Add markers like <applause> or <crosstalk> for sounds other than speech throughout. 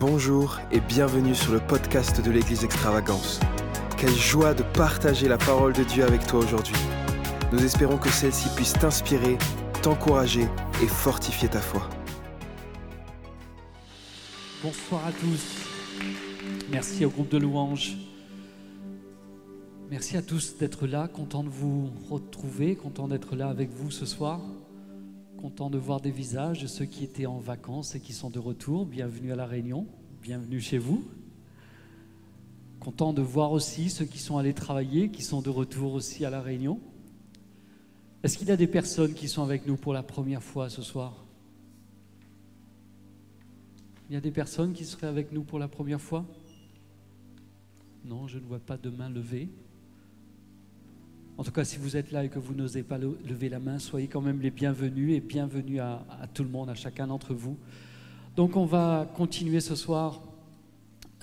Bonjour et bienvenue sur le podcast de l'Église Extravagance. Quelle joie de partager la parole de Dieu avec toi aujourd'hui. Nous espérons que celle-ci puisse t'inspirer, t'encourager et fortifier ta foi. Bonsoir à tous. Merci au groupe de louanges. Merci à tous d'être là, content de vous retrouver, content d'être là avec vous ce soir, content de voir des visages de ceux qui étaient en vacances et qui sont de retour. Bienvenue à la Réunion, bienvenue chez vous. Content de voir aussi ceux qui sont allés travailler, qui sont de retour aussi à la Réunion. Est-ce qu'il y a des personnes qui sont avec nous pour la première fois ce soir? Il y a des personnes qui seraient avec nous pour la première fois? Non, je ne vois pas de main levée. En tout cas, si vous êtes là et que vous n'osez pas lever la main, soyez quand même les bienvenus et bienvenue à, tout le monde, à chacun d'entre vous. Donc on va continuer ce soir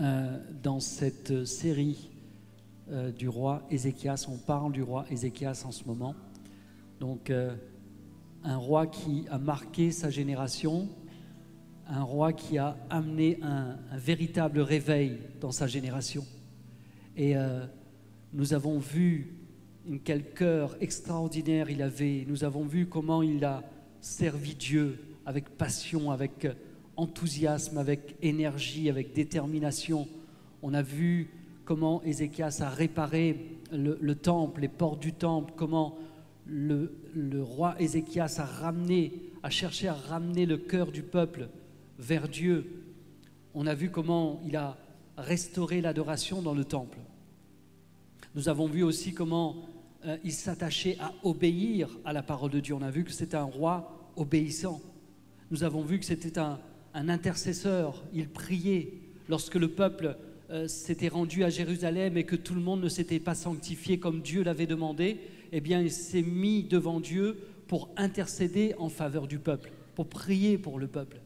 euh, dans cette série euh, du roi Ézéchias. On parle du roi Ézéchias en ce moment. Donc euh, un roi qui a marqué sa génération, un roi qui a amené un, un véritable réveil dans sa génération. Et nous avons vu quel cœur extraordinaire il avait. Nous avons vu comment il a servi Dieu avec passion, avec enthousiasme, avec énergie, avec détermination. On a vu comment Ézéchias a réparé le, temple, les portes du temple, comment le, le, roi Ézéchias a ramené, a cherché à ramener le cœur du peuple vers Dieu. On a vu comment il a restauré l'adoration dans le temple. Nous avons vu aussi comment euh, il s'attachait à obéir à la parole de Dieu. On a vu que c'était un roi obéissant. Nous avons vu que c'était un, intercesseur. Il priait lorsque le peuple euh, s'était rendu à Jérusalem et que tout le monde ne s'était pas sanctifié comme Dieu l'avait demandé. Eh bien, il s'est mis devant Dieu pour intercéder en faveur du peuple, pour prier pour le peuple.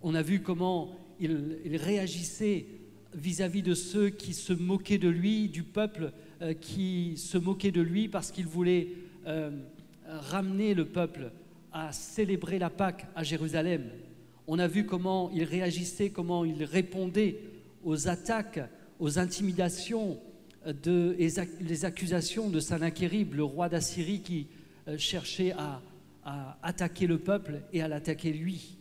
On a vu comment il, réagissait vis à -vis de ceux qui se moquaient de lui, du peuple euh, qui se moquait de lui parce qu'il voulait euh, ramener le peuple à célébrer la Pâque à Jérusalem. On a vu comment il réagissait, comment il répondait aux attaques, aux intimidations, de, les accusations de Sanakérib, le roi d'Assyrie qui euh, cherchait à, attaquer le peuple et à l'attaquer lui.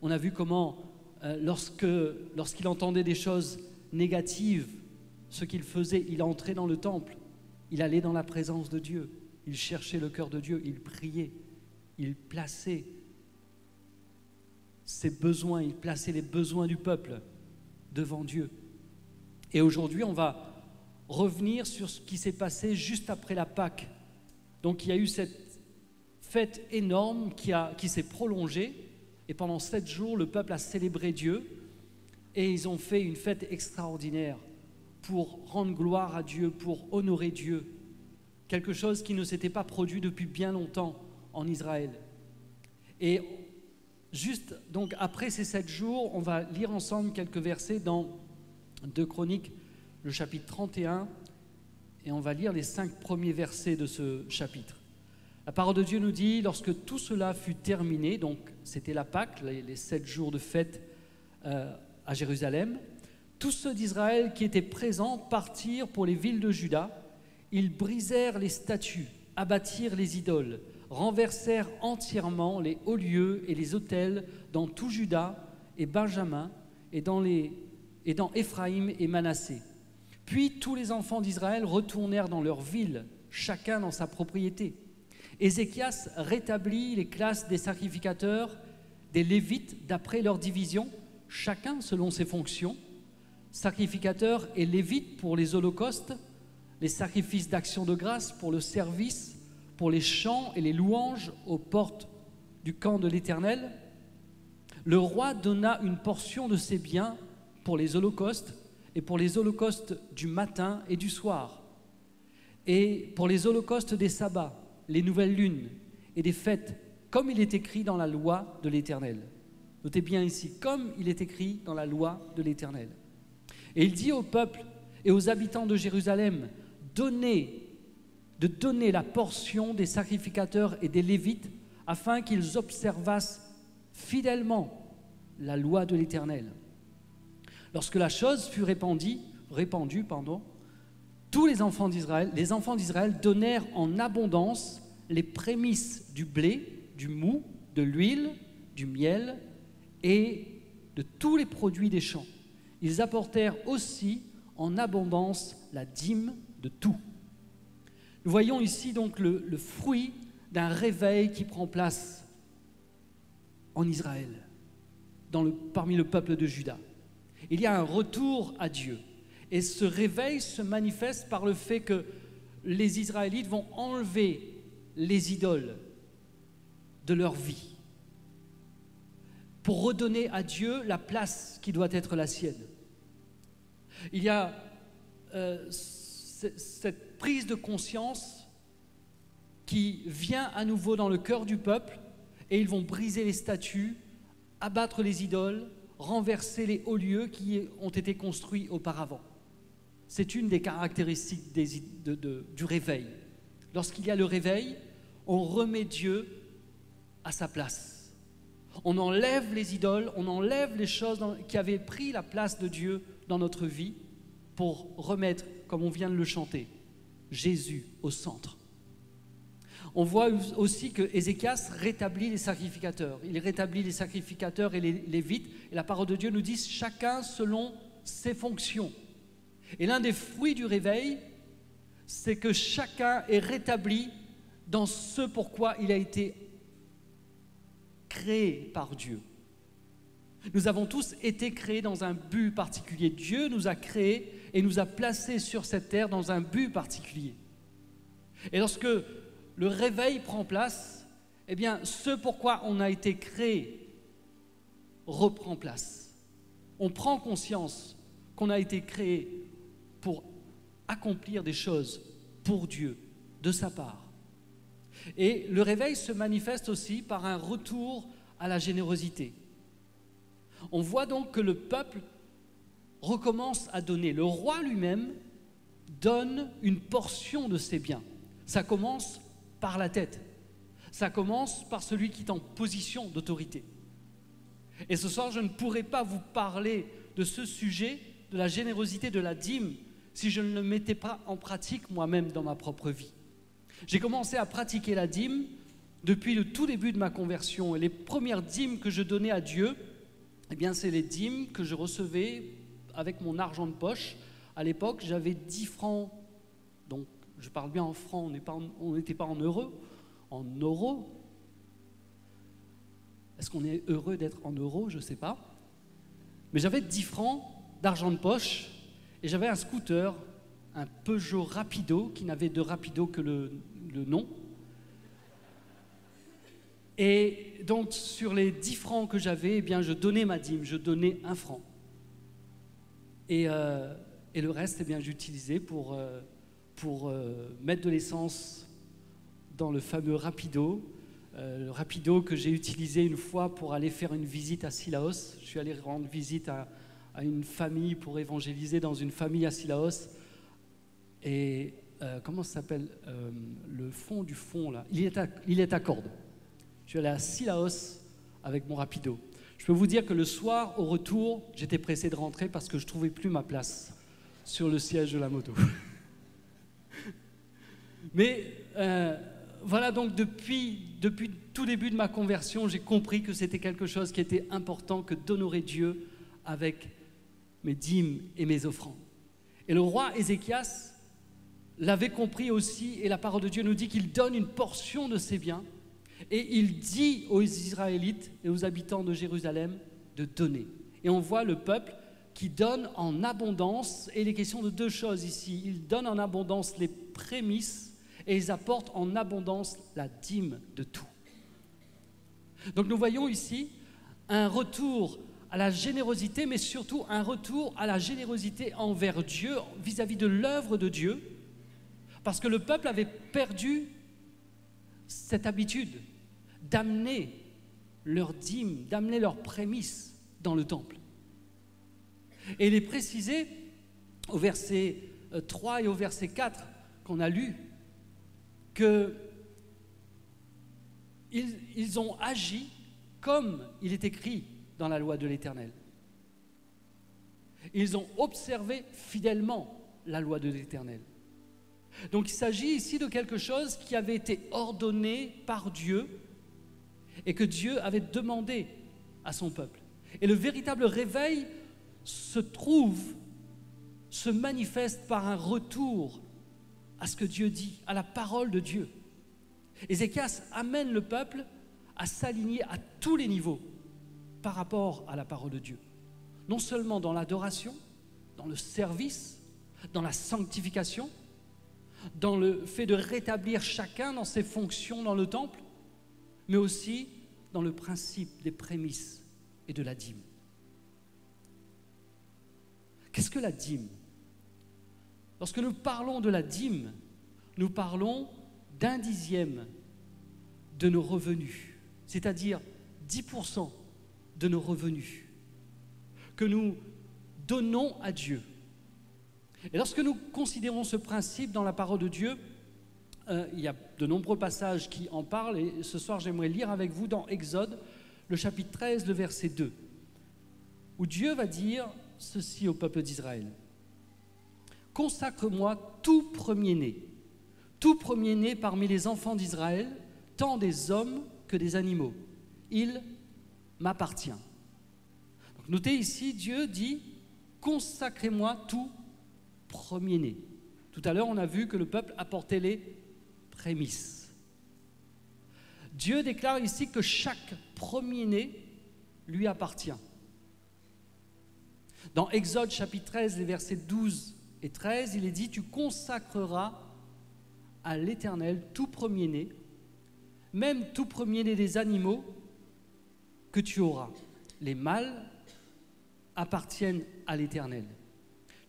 On a vu comment, lorsqu'il entendait des choses négatives, ce qu'il faisait. Il entrait dans le temple, il allait dans la présence de Dieu, il cherchait le cœur de Dieu, il priait, il plaçait ses besoins, il plaçait les besoins du peuple devant Dieu. Et aujourd'hui, on va revenir sur ce qui s'est passé juste après la Pâque. Donc il y a eu cette fête énorme qui, qui s'est prolongée, et pendant sept jours, le peuple a célébré Dieu, et ils ont fait une fête extraordinaire pour rendre gloire à Dieu, pour honorer Dieu. Quelque chose qui ne s'était pas produit depuis bien longtemps en Israël. Et juste, donc après ces sept jours, on va lire ensemble quelques versets dans Deux Chroniques, le chapitre 31, et on va lire les cinq premiers versets de ce chapitre. La parole de Dieu nous dit, lorsque tout cela fut terminé, donc c'était la Pâque, les, sept jours de fête euh, à Jérusalem, tous ceux d'Israël qui étaient présents partirent pour les villes de Juda. Ils brisèrent les statues, abattirent les idoles, renversèrent entièrement les hauts lieux et les autels dans tout Juda et Benjamin et dans, les, et Éphraïm et Manassé. Puis tous les enfants d'Israël retournèrent dans leur ville, chacun dans sa propriété. Ézéchias rétablit les classes des sacrificateurs, des Lévites d'après leur division, chacun selon ses fonctions sacrificateurs et lévites pour les holocaustes, les sacrifices d'action de grâce pour le service, pour les chants et les louanges aux portes du camp de l'Éternel. Le roi donna une portion de ses biens pour les holocaustes et pour les holocaustes du matin et du soir, et pour les holocaustes des sabbats, les nouvelles lunes et des fêtes, comme il est écrit dans la loi de l'Éternel. Notez bien ici, comme il est écrit dans la loi de l'Éternel. Et il dit au peuple et aux habitants de Jérusalem, donnez, de donner la portion des sacrificateurs et des lévites afin qu'ils observassent fidèlement la loi de l'Éternel. Lorsque la chose fut répandue, répandue pardon, tous les enfants d'Israël, les enfants d'Israël donnèrent en abondance les prémices du blé, du mou, de l'huile, du miel et de tous les produits des champs. Ils apportèrent aussi en abondance la dîme de tout. Nous voyons ici donc le, fruit d'un réveil qui prend place en Israël, parmi le peuple de Juda. Il y a un retour à Dieu. Et ce réveil se manifeste par le fait que les Israélites vont enlever les idoles de leur vie pour redonner à Dieu la place qui doit être la sienne. Il y a euh, cette prise de conscience qui vient à nouveau dans le cœur du peuple et ils vont briser les statues, abattre les idoles, renverser les hauts lieux qui ont été construits auparavant. C'est une des caractéristiques du réveil. Lorsqu'il y a le réveil, on remet Dieu à sa place. On enlève les idoles, on enlève les choses qui avaient pris la place de Dieu dans notre vie pour remettre, comme on vient de le chanter, Jésus au centre. On voit aussi que Ézéchias rétablit les sacrificateurs. Il rétablit les sacrificateurs et les lévites. Et la parole de Dieu nous dit chacun selon ses fonctions. Et l'un des fruits du réveil, c'est que chacun est rétabli dans ce pourquoi il a été créé par Dieu. Nous avons tous été créés dans un but particulier. Dieu nous a créés et nous a placés sur cette terre dans un but particulier. Et lorsque le réveil prend place, eh bien, ce pourquoi on a été créé reprend place. On prend conscience qu'on a été créé pour accomplir des choses pour Dieu, de sa part. Et le réveil se manifeste aussi par un retour à la générosité. On voit donc que le peuple recommence à donner. Le roi lui-même donne une portion de ses biens. Ça commence par la tête. Ça commence par celui qui est en position d'autorité. Et ce soir, je ne pourrai pas vous parler de ce sujet, de la générosité de la dîme, si je ne le mettais pas en pratique moi-même dans ma propre vie. J'ai commencé à pratiquer la dîme depuis le tout début de ma conversion. Et les premières dîmes que je donnais à Dieu, eh bien, c'est les dîmes que je recevais avec mon argent de poche. À l'époque, j'avais 10 francs. Donc, je parle bien en francs, on n'était pas, en euros. En euros. Est-ce qu'on est heureux d'être en euros? Je ne sais pas. Mais j'avais 10 francs d'argent de poche et j'avais un scooter, un Peugeot Rapido, qui n'avait de Rapido que le, nom. Et donc, sur les 10 francs que j'avais, eh bien, je donnais ma dîme, je donnais un franc. Et, euh, le reste, eh bien, j'utilisais pour, euh, pour euh, mettre de l'essence dans le fameux Rapido. le Rapido que j'ai utilisé une fois pour aller faire une visite à Silaos. Je suis allé rendre visite à, à une famille pour évangéliser dans une famille à Silaos. Et comment ça s'appelle Le fond du fond, là? Il est, à, il est à corde. Je suis allé à Silaos avec mon rapido. Je peux vous dire que le soir, au retour, j'étais pressé de rentrer parce que je ne trouvais plus ma place sur le siège de la moto. <laughs> Mais euh, voilà, donc depuis, depuis tout début de ma conversion, j'ai compris que c'était quelque chose qui était important que d'honorer Dieu avec mes dîmes et mes offrandes. Et le roi Ézéchias l'avait compris aussi, et la parole de Dieu nous dit qu'il donne une portion de ses biens, et il dit aux Israélites et aux habitants de Jérusalem de donner. Et on voit le peuple qui donne en abondance, et il est question de deux choses ici. Ils donnent en abondance les prémices, et ils apportent en abondance la dîme de tout. Donc nous voyons ici un retour à la générosité, mais surtout un retour à la générosité envers Dieu vis-à-vis de l'œuvre de Dieu, parce que le peuple avait perdu cette habitude d'amener leurs dîmes, d'amener leurs prémices dans le temple. Et il est précisé au verset 3 euh, et au verset 4 qu'on a lu que ils ont agi comme il est écrit dans la loi de l'Éternel. Ils ont observé fidèlement la loi de l'Éternel. Donc il s'agit ici de quelque chose qui avait été ordonné par Dieu et que Dieu avait demandé à son peuple. Et le véritable réveil se trouve, se manifeste par un retour à ce que Dieu dit, à la parole de Dieu. Ézéchias amène le peuple à s'aligner à tous les niveaux par rapport à la parole de Dieu. Non seulement dans l'adoration, dans le service, dans la sanctification, dans le fait de rétablir chacun dans ses fonctions dans le temple, mais aussi dans le principe des prémices et de la dîme. Qu'est-ce que la dîme? Lorsque nous parlons de la dîme, nous parlons d'un dixième de nos revenus, c'est-à-dire 10% de nos revenus, que nous donnons à Dieu. Et lorsque nous considérons ce principe dans la parole de Dieu, euh, il y a de nombreux passages qui en parlent, et ce soir j'aimerais lire avec vous dans Exode, le chapitre 13, le verset 2, où Dieu va dire ceci au peuple d'Israël. Consacre-moi tout premier-né, tout premier-né parmi les enfants d'Israël, tant des hommes que des animaux. Il m'appartient. Notez ici, Dieu dit, consacrez-moi tout Tout à l'heure, on a vu que le peuple apportait les prémices. Dieu déclare ici que chaque premier-né lui appartient. Dans Exode chapitre 13, les versets 12 et 13, il est dit, tu consacreras à l'Éternel tout premier-né, même tout premier-né des animaux que tu auras. Les mâles appartiennent à l'Éternel.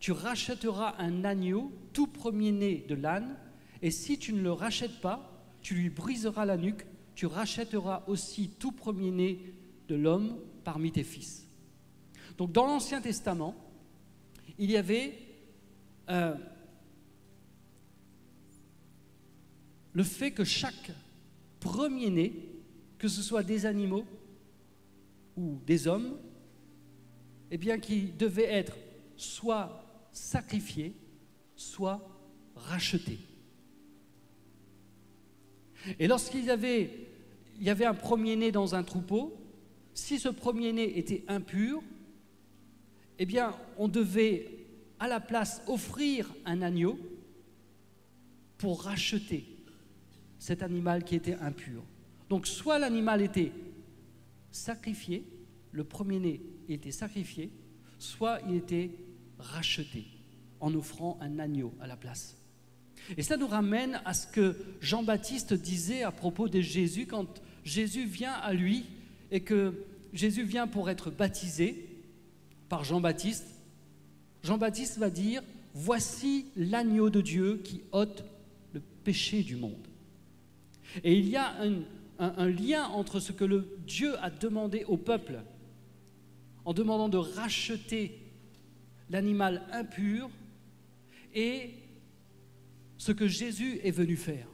Tu rachèteras un agneau tout premier-né de l'âne, et si tu ne le rachètes pas, tu lui briseras la nuque, tu rachèteras aussi tout premier-né de l'homme parmi tes fils. Donc dans l'Ancien Testament, il y avait euh, le fait que chaque premier-né, que ce soit des animaux ou des hommes, eh bien, qui devait être soit sacrifié, soit racheté. Et lorsqu'il y avait, un premier-né dans un troupeau, si ce premier-né était impur, eh bien, on devait à la place offrir un agneau pour racheter cet animal qui était impur. Donc, soit l'animal était sacrifié, le premier-né était sacrifié, soit il était racheté en offrant un agneau à la place. Et ça nous ramène à ce que Jean-Baptiste disait à propos de Jésus quand Jésus vient à lui et que Jésus vient pour être baptisé par Jean-Baptiste. Jean-Baptiste va dire, voici l'agneau de Dieu qui ôte le péché du monde. Et il y a un, un lien entre ce que le Dieu a demandé au peuple en demandant de racheter l'animal impur et ce que Jésus est venu faire.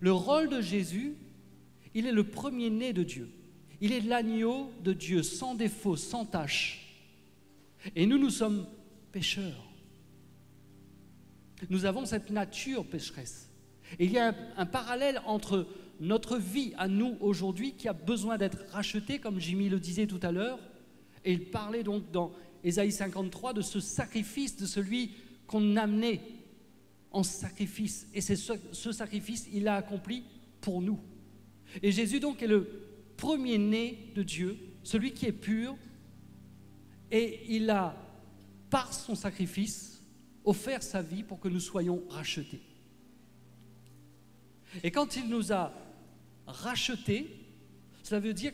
Le rôle de Jésus, il est le premier-né de Dieu. Il est l'agneau de Dieu, sans défaut, sans tache. Et nous, nous sommes pécheurs. Nous avons cette nature pécheresse. Il y a un, un parallèle entre notre vie à nous aujourd'hui qui a besoin d'être rachetée, comme Jimmy le disait tout à l'heure, et il parlait donc dans Ésaïe 53 de ce sacrifice, de celui qu'on amenait en sacrifice. Et c'est ce, ce, sacrifice, il l'a accompli pour nous. Et Jésus donc est le premier-né de Dieu, celui qui est pur, et il a, par son sacrifice, offert sa vie pour que nous soyons rachetés. Et quand il nous a rachetés, cela veut dire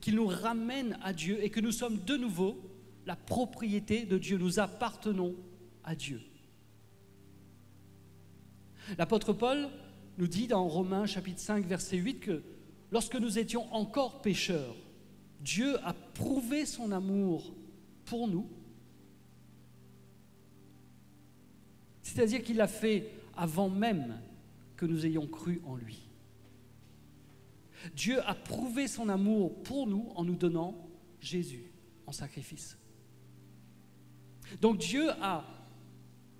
qu'il nous ramène à Dieu et que nous sommes de nouveau la propriété de Dieu. Nous appartenons à Dieu. L'apôtre Paul nous dit dans Romains chapitre 5 verset 8 que lorsque nous étions encore pécheurs, Dieu a prouvé son amour pour nous. C'est-à-dire qu'il l'a fait avant même que nous ayons cru en lui. Dieu a prouvé son amour pour nous en nous donnant Jésus en sacrifice. Donc Dieu a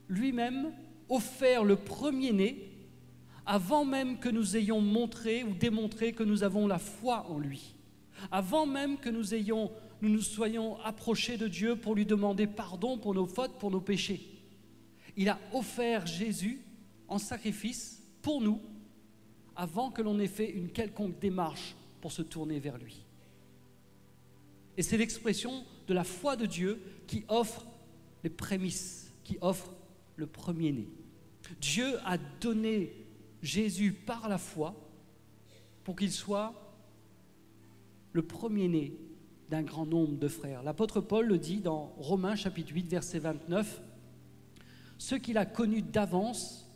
lui-même offert le premier-né avant même que nous ayons montré ou démontré que nous avons la foi en lui, avant même que nous ayons nous nous soyons approchés de Dieu pour lui demander pardon pour nos fautes, pour nos péchés. Il a offert Jésus en sacrifice pour nous avant que l'on ait fait une quelconque démarche pour se tourner vers lui. Et c'est l'expression de la foi de Dieu qui offre les prémices, qui offre le premier-né. Dieu a donné Jésus par la foi pour qu'il soit le premier-né d'un grand nombre de frères. L'apôtre Paul le dit dans Romains chapitre 8 verset 29, ceux qu'il a connus d'avance,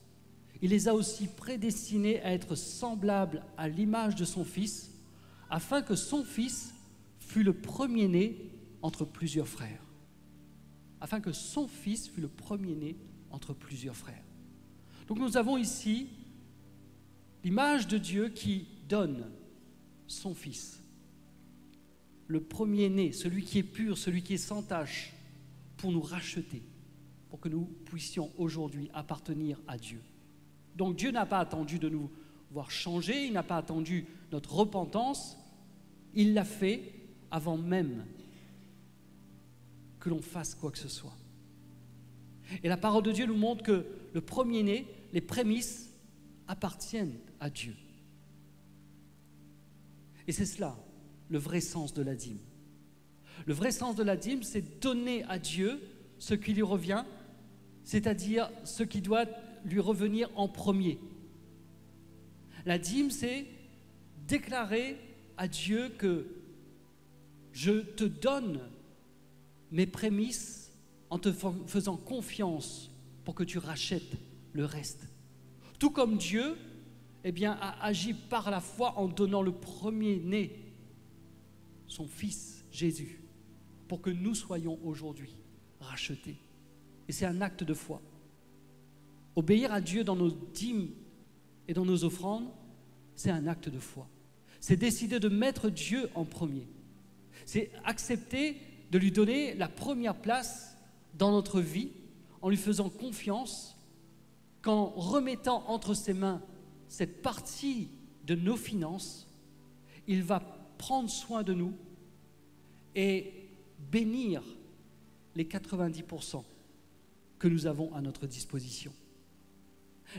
il les a aussi prédestinés à être semblables à l'image de son Fils, afin que son Fils fût le premier-né entre plusieurs frères. Afin que son Fils fût le premier-né entre plusieurs frères. Donc nous avons ici l'image de Dieu qui donne son Fils, le premier-né, celui qui est pur, celui qui est sans tache, pour nous racheter, pour que nous puissions aujourd'hui appartenir à Dieu. Donc Dieu n'a pas attendu de nous voir changer, il n'a pas attendu notre repentance, il l'a fait avant même que l'on fasse quoi que ce soit. Et la parole de Dieu nous montre que le premier-né, les prémices, appartiennent à Dieu. Et c'est cela, le vrai sens de la dîme. Le vrai sens de la dîme, c'est donner à Dieu ce qui lui revient, c'est-à-dire ce qui doit lui revenir en premier. La dîme, c'est déclarer à Dieu que je te donne mes prémices en te faisant confiance pour que tu rachètes le reste. Tout comme Dieu eh bien, a agi par la foi en donnant le premier-né, son Fils Jésus, pour que nous soyons aujourd'hui rachetés. Et c'est un acte de foi. Obéir à Dieu dans nos dîmes et dans nos offrandes, c'est un acte de foi. C'est décider de mettre Dieu en premier. C'est accepter de lui donner la première place dans notre vie en lui faisant confiance, qu'en remettant entre ses mains cette partie de nos finances, il va prendre soin de nous et bénir les 90% que nous avons à notre disposition.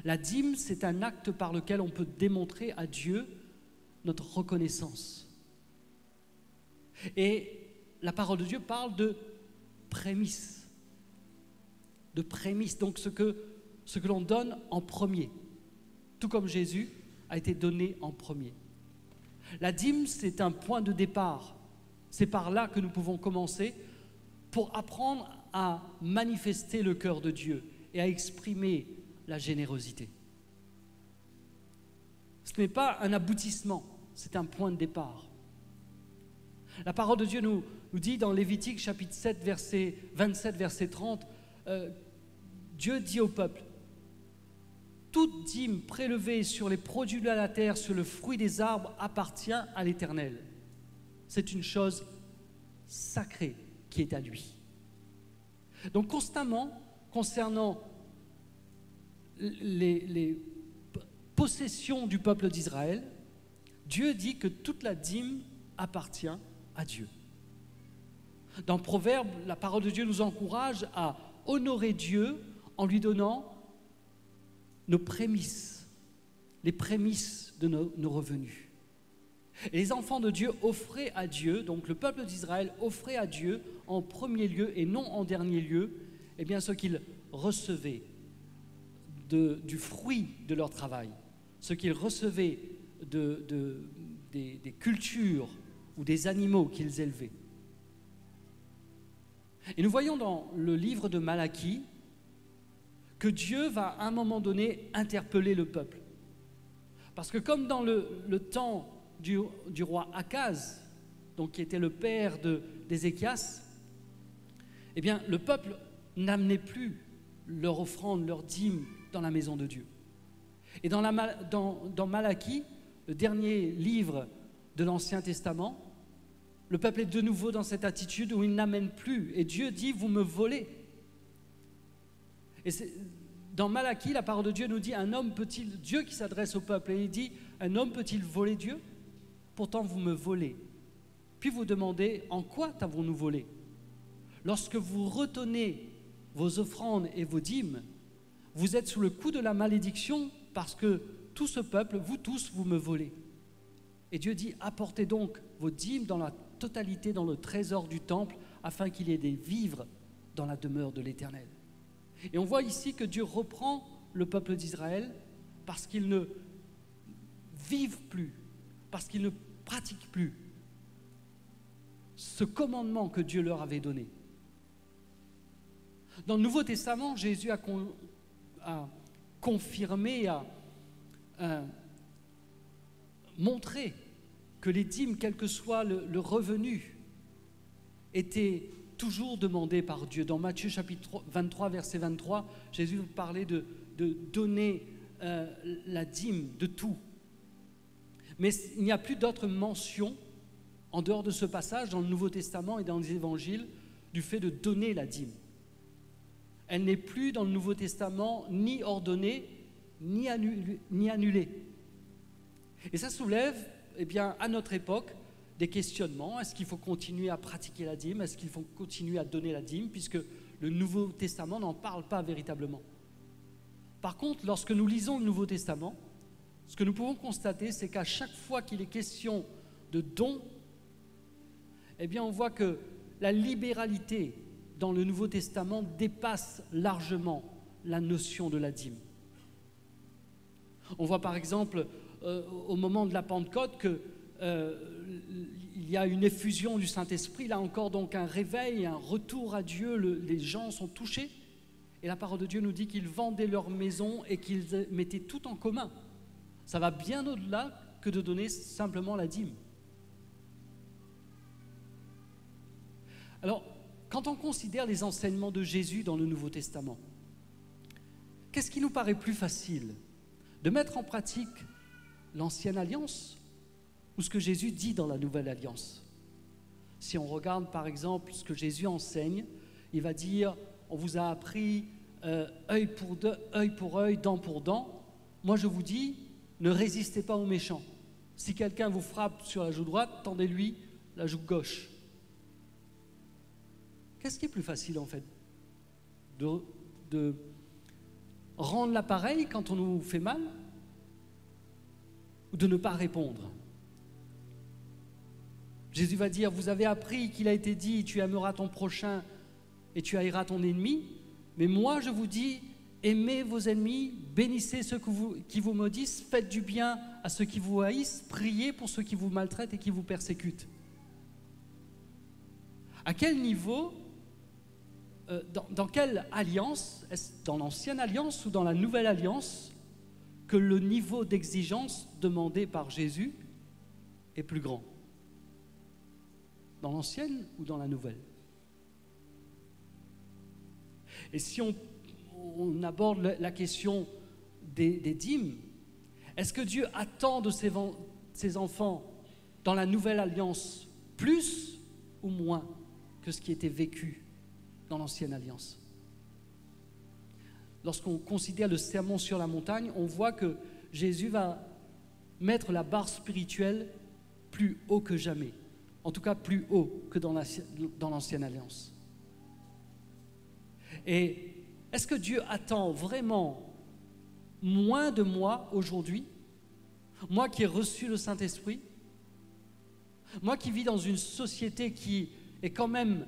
La dîme, c'est un acte par lequel on peut démontrer à Dieu notre reconnaissance. Et la parole de Dieu parle de prémices. De prémices, donc ce que, ce que l'on donne en premier. Tout comme Jésus a été donné en premier. La dîme, c'est un point de départ. C'est par là que nous pouvons commencer pour apprendre à manifester le cœur de Dieu et à exprimer la générosité. Ce n'est pas un aboutissement, c'est un point de départ. La parole de Dieu nous, nous dit dans Lévitique chapitre 7, verset 27, verset 30, euh, Dieu dit au peuple, toute dîme prélevée sur les produits de la terre, sur le fruit des arbres, appartient à l'Éternel. C'est une chose sacrée qui est à lui. Donc constamment, concernant les, les possessions du peuple d'Israël, Dieu dit que toute la dîme appartient à Dieu. Dans Proverbe, la parole de Dieu nous encourage à honorer Dieu en lui donnant nos prémices, les prémices de nos, revenus. Et les enfants de Dieu offraient à Dieu, donc le peuple d'Israël offrait à Dieu en premier lieu et non en dernier lieu, eh bien ce qu'ils recevaient du fruit de leur travail, ce qu'ils recevaient de, des cultures ou des animaux qu'ils élevaient. Et nous voyons dans le livre de Malachie que Dieu va à un moment donné interpeller le peuple. Parce que comme dans le, temps du, roi Akaz, donc qui était le père d'Ézéchias, eh bien le peuple n'amenait plus leur offrande, leur dîme dans la maison de Dieu. Et dans, dans Malachie, le dernier livre de l'Ancien Testament, le peuple est de nouveau dans cette attitude où il n'amène plus. Et Dieu dit, vous me volez. Et dans Malachie, la parole de Dieu nous dit un homme peut-il, Dieu qui s'adresse au peuple, et il dit un homme peut-il voler Dieu? Pourtant vous me volez. Puis vous demandez en quoi t'avons-nous volé? Lorsque vous retenez vos offrandes et vos dîmes, vous êtes sous le coup de la malédiction parce que tout ce peuple, vous tous, vous me volez. Et Dieu dit, apportez donc vos dîmes dans la totalité dans le trésor du temple afin qu'il ait des vivres dans la demeure de l'Éternel. Et on voit ici que Dieu reprend le peuple d'Israël parce qu'ils ne vivent plus, parce qu'ils ne pratiquent plus ce commandement que Dieu leur avait donné. Dans le Nouveau Testament, Jésus a, confirmé, a, a montré que les dîmes, quel que soit le, revenu, étaient toujours demandés par Dieu. Dans Matthieu chapitre 23, verset 23, Jésus parlait de, de donner euh, la dîme de tout. Mais il n'y a plus d'autres mentions en dehors de ce passage dans le Nouveau Testament et dans les évangiles du fait de donner la dîme. Elle n'est plus dans le Nouveau Testament ni ordonnée ni annulée. Et ça soulève eh bien, à notre époque, des questionnements. Est-ce qu'il faut continuer à pratiquer la dîme? Est-ce qu'il faut continuer à donner la dîme? Puisque le Nouveau Testament n'en parle pas véritablement. Par contre, lorsque nous lisons le Nouveau Testament, ce que nous pouvons constater, c'est qu'à chaque fois qu'il est question de don, eh bien, on voit que la libéralité dans le Nouveau Testament dépasse largement la notion de la dîme. On voit par exemple euh, au moment de la Pentecôte qu'il euh, y a une effusion du Saint-Esprit, là encore donc un réveil, un retour à Dieu, les gens sont touchés. Et la parole de Dieu nous dit qu'ils vendaient leur maison et qu'ils mettaient tout en commun. Ça va bien au-delà que de donner simplement la dîme. Alors, quand on considère les enseignements de Jésus dans le Nouveau Testament, qu'est-ce qui nous paraît plus facile De mettre en pratique l'ancienne alliance ou ce que Jésus dit dans la nouvelle alliance. Si on regarde par exemple ce que Jésus enseigne, il va dire, on vous a appris euh, œil, pour œil pour dent pour dent. Moi je vous dis, ne résistez pas aux méchants. Si quelqu'un vous frappe sur la joue droite, tendez-lui la joue gauche. Qu'est-ce qui est plus facile en fait de, de rendre l'appareil quand on nous fait mal ou de ne pas répondre. Jésus va dire, vous avez appris qu'il a été dit, tu aimeras ton prochain et tu haïras ton ennemi, mais moi je vous dis, aimez vos ennemis, bénissez ceux qui vous maudissent, faites du bien à ceux qui vous haïssent, priez pour ceux qui vous maltraitent et qui vous persécutent. À quel niveau, euh, dans, dans quelle alliance, est-ce dans l'ancienne alliance ou dans la nouvelle alliance, que le niveau d'exigence demandé par Jésus est plus grand. Dans l'ancienne ou dans la nouvelle? Et si on, aborde la question des, dîmes, est-ce que Dieu attend de ses, ses enfants dans la nouvelle alliance plus ou moins que ce qui était vécu dans l'ancienne alliance? Lorsqu'on considère le sermon sur la montagne, on voit que Jésus va mettre la barre spirituelle plus haut que jamais. En tout cas, plus haut que dans l'ancienne alliance. Et est-ce que Dieu attend vraiment moins de moi aujourd'hui? Moi qui ai reçu le Saint-Esprit? Moi qui vis dans une société qui est quand même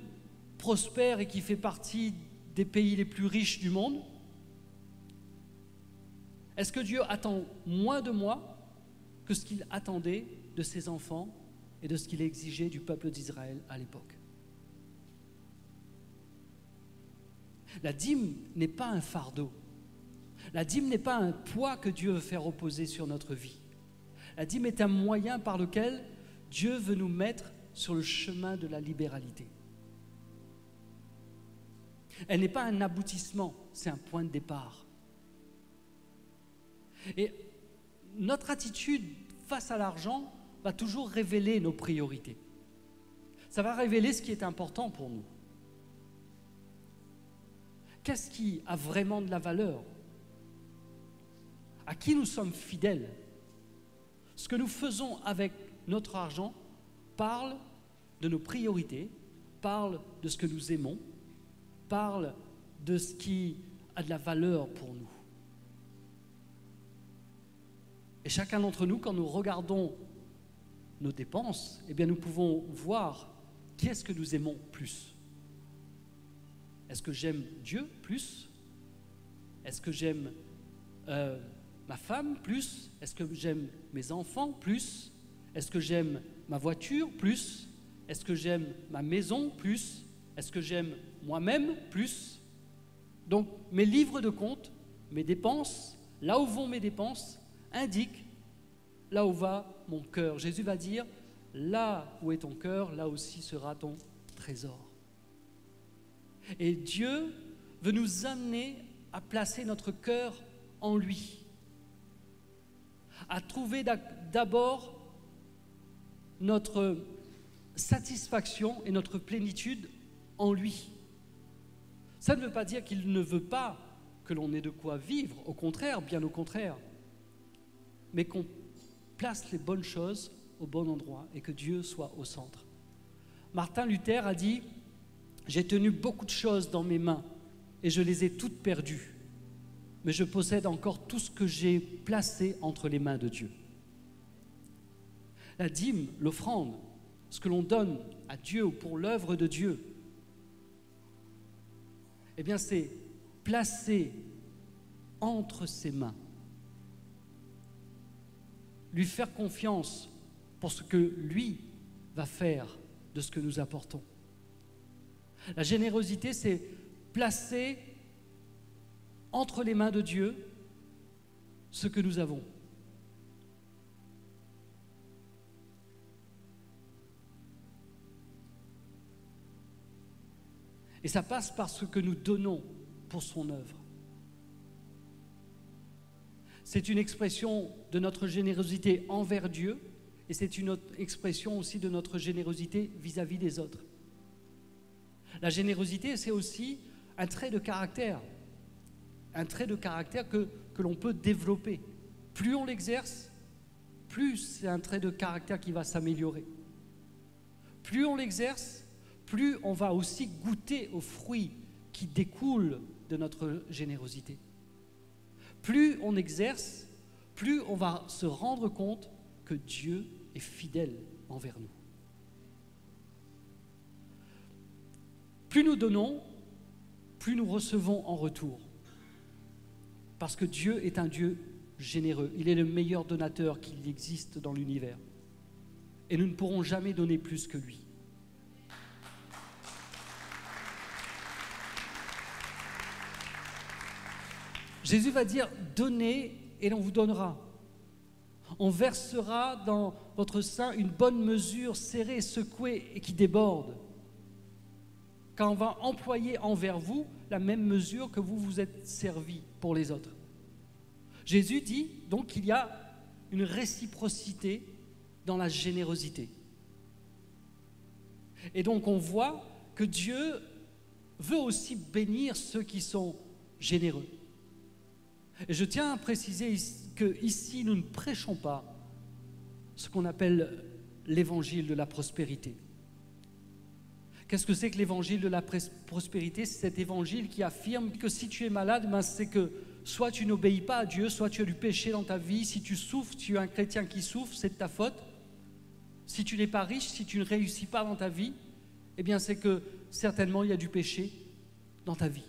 prospère et qui fait partie des pays les plus riches du monde? Est-ce que Dieu attend moins de moi que ce qu'il attendait de ses enfants et de ce qu'il exigeait du peuple d'Israël à l'époque? La dîme n'est pas un fardeau. La dîme n'est pas un poids que Dieu veut faire reposer sur notre vie. La dîme est un moyen par lequel Dieu veut nous mettre sur le chemin de la libéralité. Elle n'est pas un aboutissement, c'est un point de départ. Et notre attitude face à l'argent va toujours révéler nos priorités. Ça va révéler ce qui est important pour nous. Qu'est-ce qui a vraiment de la valeur? À qui nous sommes fidèles? Ce que nous faisons avec notre argent parle de nos priorités, parle de ce que nous aimons, parle de ce qui a de la valeur pour nous. Et chacun d'entre nous, quand nous regardons nos dépenses, eh bien nous pouvons voir qui est-ce que nous aimons plus. Est-ce que j'aime Dieu plus? Est-ce que j'aime euh, ma femme plus? Est-ce que j'aime mes enfants plus? Est-ce que j'aime ma voiture plus? Est-ce que j'aime ma maison plus? Est-ce que j'aime moi-même plus? Donc mes livres de compte, mes dépenses, là où vont mes dépenses, indiquent là où va mon cœur. Jésus va dire, là où est ton cœur, là aussi sera ton trésor. Et Dieu veut nous amener à placer notre cœur en lui, à trouver d'abord notre satisfaction et notre plénitude en lui. Ça ne veut pas dire qu'il ne veut pas que l'on ait de quoi vivre, au contraire, bien au contraire, mais qu'on place les bonnes choses au bon endroit et que Dieu soit au centre. Martin Luther a dit, j'ai tenu beaucoup de choses dans mes mains et je les ai toutes perdues, mais je possède encore tout ce que j'ai placé entre les mains de Dieu. La dîme, l'offrande, ce que l'on donne à Dieu ou pour l'œuvre de Dieu, eh bien c'est placé entre ses mains lui faire confiance pour ce que lui va faire de ce que nous apportons. La générosité, c'est placer entre les mains de Dieu ce que nous avons. Et ça passe par ce que nous donnons pour son œuvre. C'est une expression de notre générosité envers Dieu et c'est une expression aussi de notre générosité vis-à-vis des autres. La générosité, c'est aussi un trait de caractère, un trait de caractère que, que l'on peut développer. Plus on l'exerce, plus c'est un trait de caractère qui va s'améliorer. Plus on l'exerce, plus on va aussi goûter aux fruits qui découlent de notre générosité plus on exerce, plus on va se rendre compte que Dieu est fidèle envers nous. Plus nous donnons, plus nous recevons en retour. Parce que Dieu est un Dieu généreux. Il est le meilleur donateur qu'il existe dans l'univers. Et nous ne pourrons jamais donner plus que lui. Jésus va dire, donnez et l'on vous donnera. On versera dans votre sein une bonne mesure serrée, secouée et qui déborde. Quand on va employer envers vous la même mesure que vous vous êtes servi pour les autres. Jésus dit donc qu'il y a une réciprocité dans la générosité. Et donc on voit que Dieu veut aussi bénir ceux qui sont généreux. Et je tiens à préciser que ici, nous ne prêchons pas ce qu'on appelle l'évangile de la prospérité. Qu'est-ce que c'est que l'évangile de la prospérité? C'est cet évangile qui affirme que si tu es malade, ben c'est que soit tu n'obéis pas à Dieu, soit tu as du péché dans ta vie. Si tu souffres, tu es un chrétien qui souffre, c'est de ta faute. Si tu n'es pas riche, si tu ne réussis pas dans ta vie, eh bien c'est que certainement il y a du péché dans ta vie.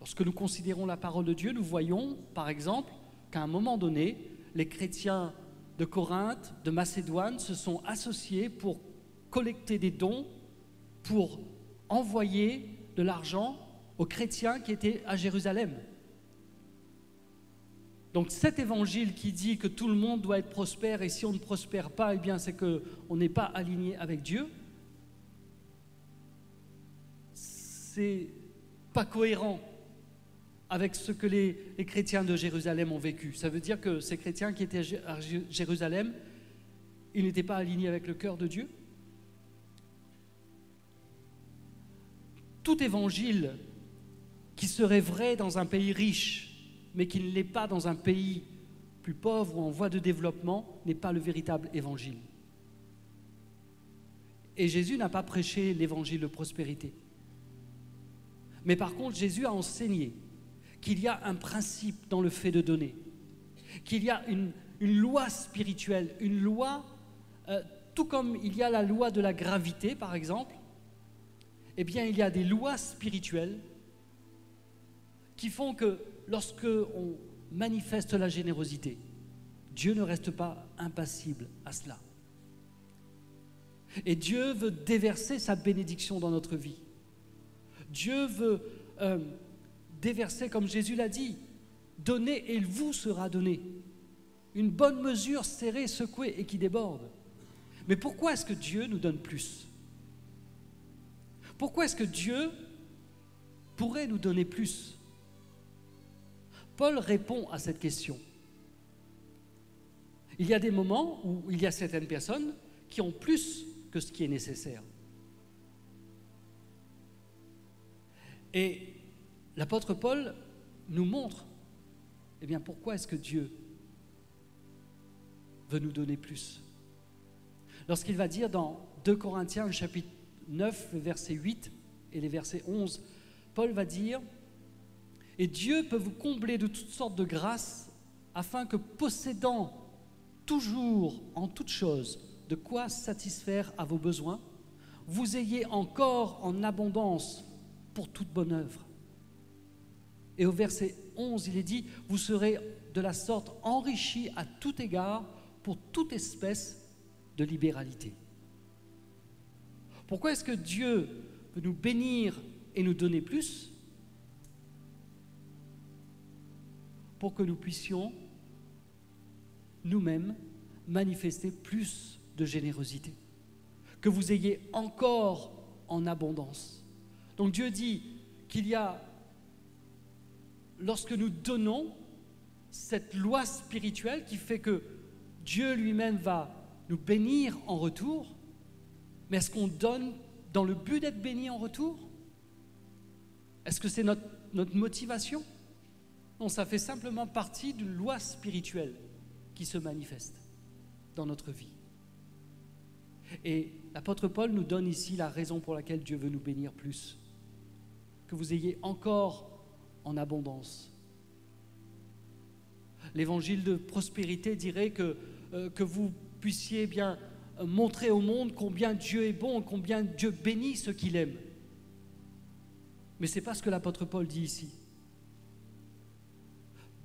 Lorsque nous considérons la parole de Dieu, nous voyons, par exemple, qu'à un moment donné, les chrétiens de Corinthe, de Macédoine, se sont associés pour collecter des dons, pour envoyer de l'argent aux chrétiens qui étaient à Jérusalem. Donc cet évangile qui dit que tout le monde doit être prospère et si on ne prospère pas, eh bien c'est qu'on n'est pas aligné avec Dieu, c'est pas cohérent avec ce que les, chrétiens de Jérusalem ont vécu. Ça veut dire que ces chrétiens qui étaient à Jérusalem, ils n'étaient pas alignés avec le cœur de Dieu. Tout évangile qui serait vrai dans un pays riche, mais qui ne l'est pas dans un pays plus pauvre ou en voie de développement, n'est pas le véritable évangile. Et Jésus n'a pas prêché l'évangile de prospérité. Mais par contre, Jésus a enseigné qu'il y a un principe dans le fait de donner, qu'il y a une, loi spirituelle, une loi, euh, tout comme il y a la loi de la gravité, par exemple, eh bien, il y a des lois spirituelles qui font que lorsque on manifeste la générosité, Dieu ne reste pas impassible à cela. Et Dieu veut déverser sa bénédiction dans notre vie. Dieu veut euh, déverser, comme Jésus l'a dit, donner et il vous sera donné. Une bonne mesure serrée, secouée et qui déborde. Mais pourquoi est-ce que Dieu nous donne plus? Pourquoi est-ce que Dieu pourrait nous donner plus? Paul répond à cette question. Il y a des moments où il y a certaines personnes qui ont plus que ce qui est nécessaire. Et l'apôtre Paul nous montre, eh bien, pourquoi est-ce que Dieu veut nous donner plus Lorsqu'il va dire dans 2 Corinthiens, chapitre 9, verset 8 et les versets 11, Paul va dire, et Dieu peut vous combler de toutes sortes de grâces afin que possédant toujours en toutes choses de quoi satisfaire à vos besoins, vous ayez encore en abondance pour toute bonne œuvre. Et au verset 11, il est dit, vous serez de la sorte enrichis à tout égard pour toute espèce de libéralité. Pourquoi est-ce que Dieu veut nous bénir et nous donner plus? Pour que nous puissions nous-mêmes manifester plus de générosité, que vous ayez encore en abondance. Donc Dieu dit qu'il y a, lorsque nous donnons, cette loi spirituelle qui fait que Dieu lui-même va nous bénir en retour, mais est-ce qu'on donne dans le but d'être béni en retour? Est-ce que c'est notre, motivation? Non, ça fait simplement partie d'une loi spirituelle qui se manifeste dans notre vie. Et l'apôtre Paul nous donne ici la raison pour laquelle Dieu veut nous bénir plus. Que vous ayez encore en abondance. L'évangile de prospérité dirait que, euh, vous puissiez bien montrer au monde combien Dieu est bon, combien Dieu bénit ceux qu'il aime. Mais ce n'est pas ce que l'apôtre Paul dit ici.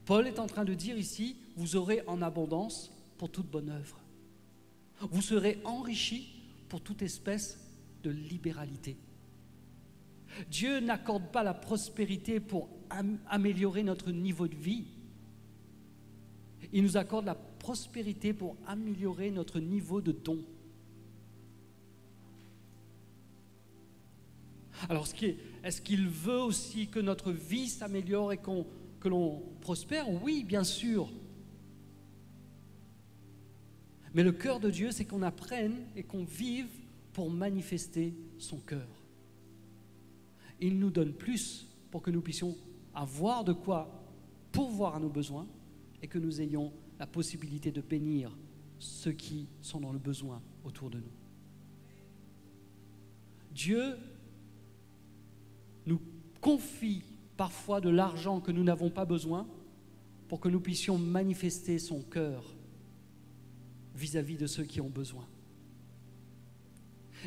Paul est en train de dire ici, vous aurez en abondance pour toute bonne œuvre. Vous serez enrichis pour toute espèce de libéralité. Dieu n'accorde pas la prospérité pour améliorer notre niveau de vie. Il nous accorde la prospérité pour améliorer notre niveau de don. Alors, est-ce qu'il veut aussi que notre vie s'améliore et que l'on prospère? Oui, bien sûr. Mais le cœur de Dieu, c'est qu'on apprenne et qu'on vive pour manifester son cœur. Il nous donne plus pour que nous puissions avoir de quoi pourvoir à nos besoins et que nous ayons la possibilité de bénir ceux qui sont dans le besoin autour de nous. Dieu nous confie parfois de l'argent que nous n'avons pas besoin pour que nous puissions manifester son cœur vis-à-vis de ceux qui ont besoin.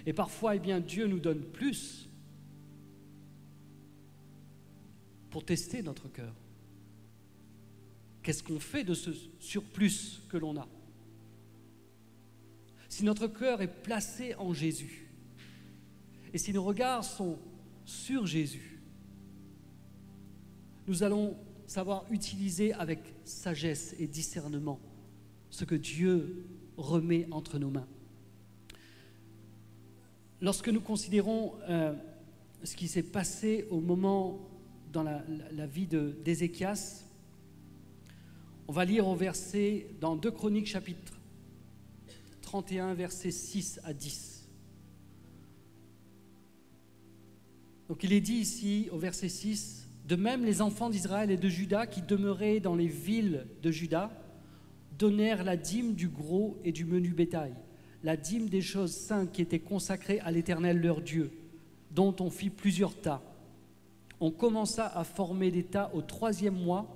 Et parfois, eh bien, Dieu nous donne plus pour tester notre cœur. Qu'est-ce qu'on fait de ce surplus que l'on a? Si notre cœur est placé en Jésus, et si nos regards sont sur Jésus, nous allons savoir utiliser avec sagesse et discernement ce que Dieu remet entre nos mains. Lorsque nous considérons euh, ce qui s'est passé au moment dans la, vie d'Ézéchias, on va lire au verset dans 2 Chroniques chapitre 31, versets 6 à 10. Donc il est dit ici au verset 6, De même, les enfants d'Israël et de Juda qui demeuraient dans les villes de Juda donnèrent la dîme du gros et du menu bétail, la dîme des choses saintes qui étaient consacrées à l'Éternel leur Dieu, dont on fit plusieurs tas. On commença à former tas au troisième mois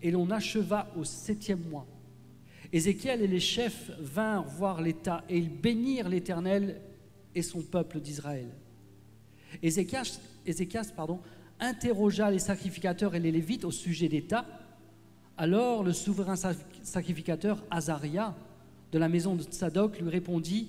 et l'on acheva au septième mois. Ézéchiel et les chefs vinrent voir l'État et ils bénirent l'Éternel et son peuple d'Israël. Ézéchias, interrogea les sacrificateurs et les Lévites au sujet d'État. Alors le souverain sacrificateur Azaria de la maison de Tsadok lui répondit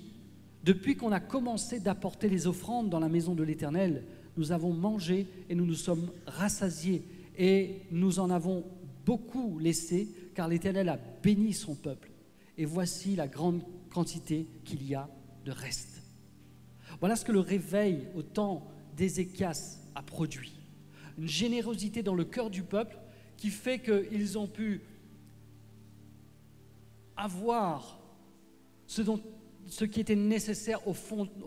Depuis qu'on a commencé d'apporter les offrandes dans la maison de l'Éternel, nous avons mangé et nous nous sommes rassasiés et nous en avons beaucoup laissé car l'Éternel a béni son peuple. Et voici la grande quantité qu'il y a de reste. Voilà ce que le réveil au temps d'Ézéchias a produit. Une générosité dans le cœur du peuple qui fait qu'ils ont pu avoir ce, dont, ce qui était nécessaire au,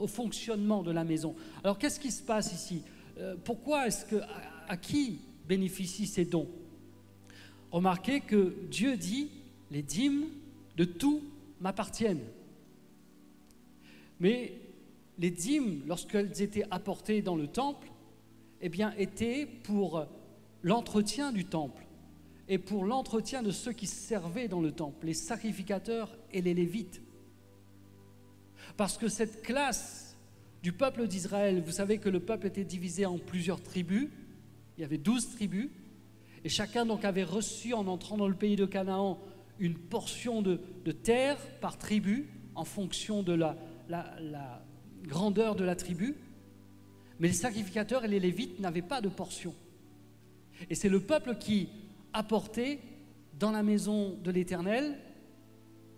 fonctionnement de la maison. Alors qu'est-ce qui se passe ici? Euh, Pourquoi est-ce que à qui bénéficient ces dons? Remarquez que Dieu dit, les dîmes de tout m'appartiennent. Mais les dîmes, lorsqu'elles étaient apportées dans le temple, eh bien, étaient pour l'entretien du temple et pour l'entretien de ceux qui servaient dans le temple, les sacrificateurs et les lévites. Parce que cette classe du peuple d'Israël, vous savez que le peuple était divisé en plusieurs tribus, il y avait douze tribus, et chacun donc avait reçu en entrant dans le pays de Canaan une portion de, terre par tribu en fonction de la, grandeur de la tribu. Mais les sacrificateurs et les lévites n'avaient pas de portion. Et c'est le peuple qui apportait dans la maison de l'Éternel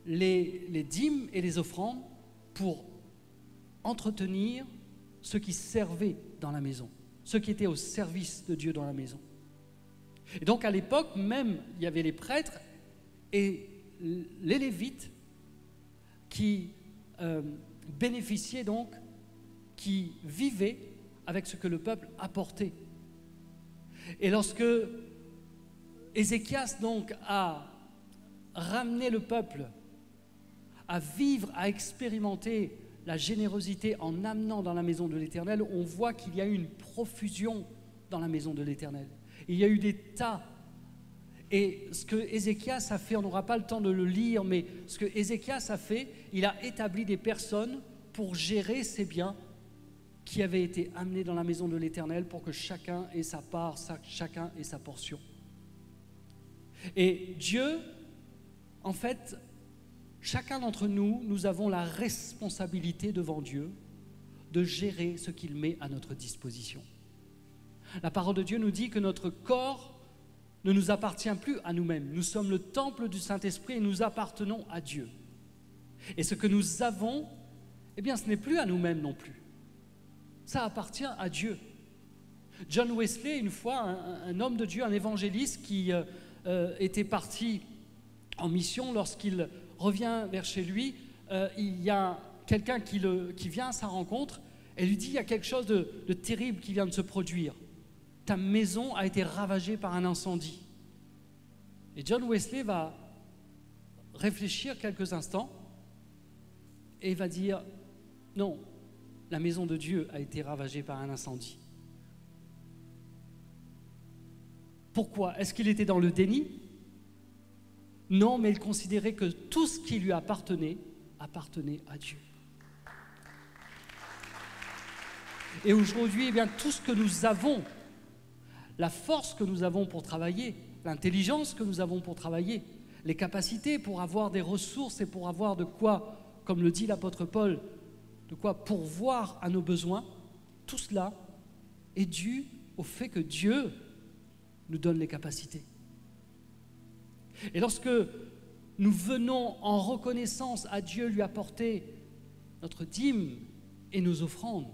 les dîmes et les offrandes pour entretenir ceux qui servaient dans la maison, ceux qui étaient au service de Dieu dans la maison. Et donc à l'époque, même, il y avait les prêtres et les lévites qui euh, bénéficiaient donc, qui vivaient avec ce que le peuple apportait. Et lorsque Ézéchias donc a ramené le peuple à vivre, à expérimenter la générosité en amenant dans la maison de l'Éternel, on voit qu'il y a eu une profusion dans la maison de l'Éternel. Il y a eu des tas. Et ce que Ézéchias a fait, on n'aura pas le temps de le lire, mais ce que Ézéchias a fait, il a établi des personnes pour gérer ces biens qui avaient été amenés dans la maison de l'Éternel pour que chacun ait sa part, chacun ait sa portion. Et Dieu, en fait, chacun d'entre nous, nous avons la responsabilité devant Dieu de gérer ce qu'il met à notre disposition. La parole de Dieu nous dit que notre corps ne nous appartient plus à nous-mêmes. Nous sommes le temple du Saint-Esprit et nous appartenons à Dieu. Et ce que nous avons, eh bien, ce n'est plus à nous-mêmes non plus. Ça appartient à Dieu. John Wesley, une fois, un, homme de Dieu, un évangéliste qui euh, euh, était parti en mission, lorsqu'il revient vers chez lui, euh, il y a quelqu'un qui, qui, vient à sa rencontre et lui dit, il y a quelque chose de terrible qui vient de se produire ta maison a été ravagée par un incendie. Et John Wesley va réfléchir quelques instants et va dire, non, la maison de Dieu a été ravagée par un incendie. Pourquoi? Est-ce qu'il était dans le déni? Non, mais il considérait que tout ce qui lui appartenait appartenait à Dieu. Et aujourd'hui, eh bien, tout ce que nous avons la force que nous avons pour travailler, l'intelligence que nous avons pour travailler, les capacités pour avoir des ressources et pour avoir de quoi, comme le dit l'apôtre Paul, de quoi pourvoir à nos besoins, tout cela est dû au fait que Dieu nous donne les capacités. Et lorsque nous venons en reconnaissance à Dieu lui apporter notre dîme et nos offrandes,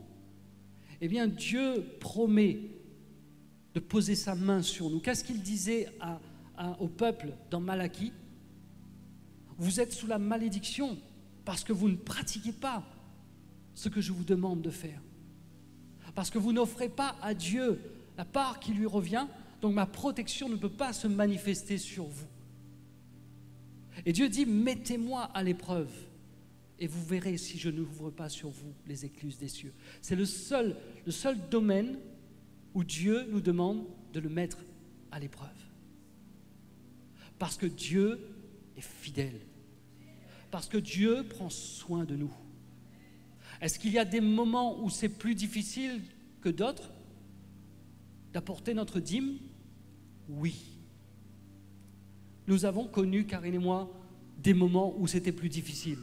eh bien Dieu promet de poser sa main sur nous. Qu'est-ce qu'il disait au peuple dans Malachie? Vous êtes sous la malédiction parce que vous ne pratiquez pas ce que je vous demande de faire. Parce que vous n'offrez pas à Dieu la part qui lui revient, donc ma protection ne peut pas se manifester sur vous. Et Dieu dit, mettez-moi à l'épreuve et vous verrez si je n'ouvre pas sur vous les écluses des cieux. C'est le seul, le seul domaine où Dieu nous demande de le mettre à l'épreuve. Parce que Dieu est fidèle. Parce que Dieu prend soin de nous. Est-ce qu'il y a des moments où c'est plus difficile que d'autres d'apporter notre dîme? Oui. Nous avons connu, Karine et moi, des moments où c'était plus difficile.